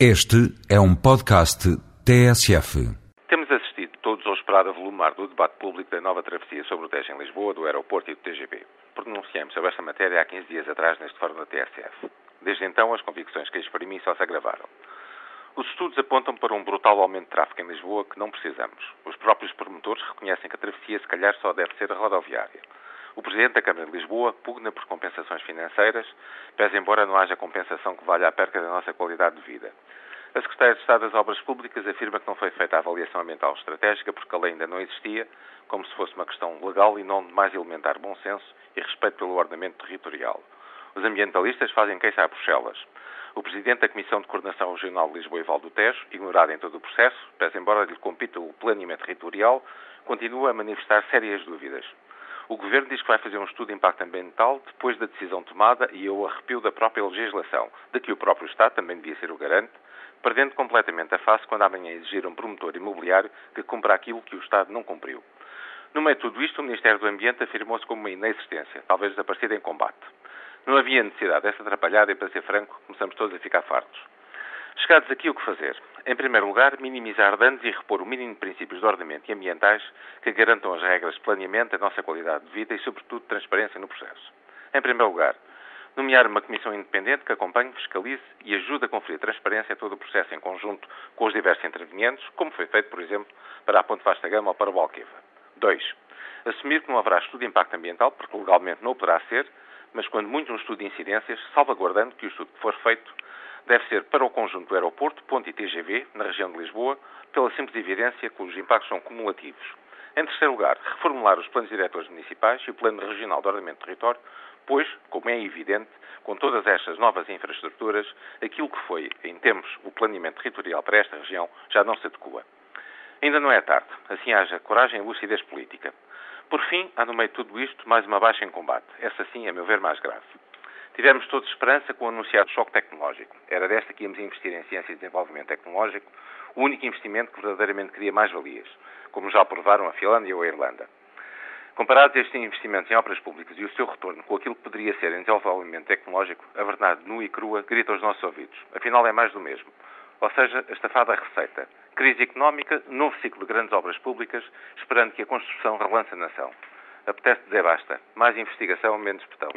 Este é um podcast TSF. Temos assistido todos ao esperado avolumar do debate público da nova travessia sobre o Tejo em Lisboa, do aeroporto e do TGV. Pronunciamos sobre esta matéria há 15 dias atrás neste fórum da TSF. Desde então, as convicções que exprimi só se agravaram. Os estudos apontam para um brutal aumento de tráfego em Lisboa que não precisamos. Os próprios promotores reconhecem que a travessia se calhar só deve ser rodoviária. O Presidente da Câmara de Lisboa pugna por compensações financeiras, pese embora não haja compensação que valha a perca da nossa qualidade de vida. A Secretária de Estado das Obras Públicas afirma que não foi feita a avaliação ambiental estratégica porque a lei ainda não existia, como se fosse uma questão legal e não de mais elementar bom senso e respeito pelo ordenamento territorial. Os ambientalistas fazem queixa a Bruxelas. O Presidente da Comissão de Coordenação Regional de Lisboa e Val do Tejo, ignorado em todo o processo, pese embora lhe compita o planeamento territorial, continua a manifestar sérias dúvidas. O Governo diz que vai fazer um estudo de impacto ambiental depois da decisão tomada e eu arrepio da própria legislação, de que o próprio Estado também devia ser o garante, perdendo completamente a face quando amanhã exigir um promotor imobiliário que cumpra aquilo que o Estado não cumpriu. No meio de tudo isto, o Ministério do Ambiente afirmou-se como uma inexistência, talvez desaparecida em combate. Não havia necessidade dessa atrapalhada e, para ser franco, começamos todos a ficar fartos. Chegados aqui, o que fazer? Em primeiro lugar, minimizar danos e repor o mínimo de princípios de ordenamento e ambientais que garantam as regras de planeamento, a nossa qualidade de vida e, sobretudo, transparência no processo. Em primeiro lugar, nomear uma comissão independente que acompanhe, fiscalize e ajude a conferir transparência a todo o processo em conjunto com os diversos intervenientes, como foi feito, por exemplo, para a Ponte Vasta Gama ou para o Alqueva. 2. Assumir que não haverá estudo de impacto ambiental, porque legalmente não poderá ser, mas quando muito um estudo de incidências, salvaguardando que o estudo que for feito deve ser para o conjunto do aeroporto, ponte e TGV, na região de Lisboa, pela simples evidência que os impactos são cumulativos. Em terceiro lugar, reformular os planos diretores municipais e o plano regional de ordenamento do território, pois, como é evidente, com todas estas novas infraestruturas, aquilo que foi, em tempos, o planeamento territorial para esta região já não se adequa. Ainda não é tarde, assim haja coragem e lucidez política. Por fim, há no meio de tudo isto mais uma baixa em combate, essa sim, a meu ver, mais grave. Tivemos todos esperança com o anunciado choque tecnológico. Era desta que íamos investir em ciência e desenvolvimento tecnológico, o único investimento que verdadeiramente cria mais valias, como já aprovaram a Finlândia ou a Irlanda. Comparados estes investimentos em obras públicas e o seu retorno com aquilo que poderia ser em desenvolvimento tecnológico, a verdade nua e crua grita aos nossos ouvidos. Afinal, é mais do mesmo. Ou seja, a estafada receita. Crise económica, novo ciclo de grandes obras públicas, esperando que a construção relance a nação. Apetece dizer basta. Mais investigação, menos petão.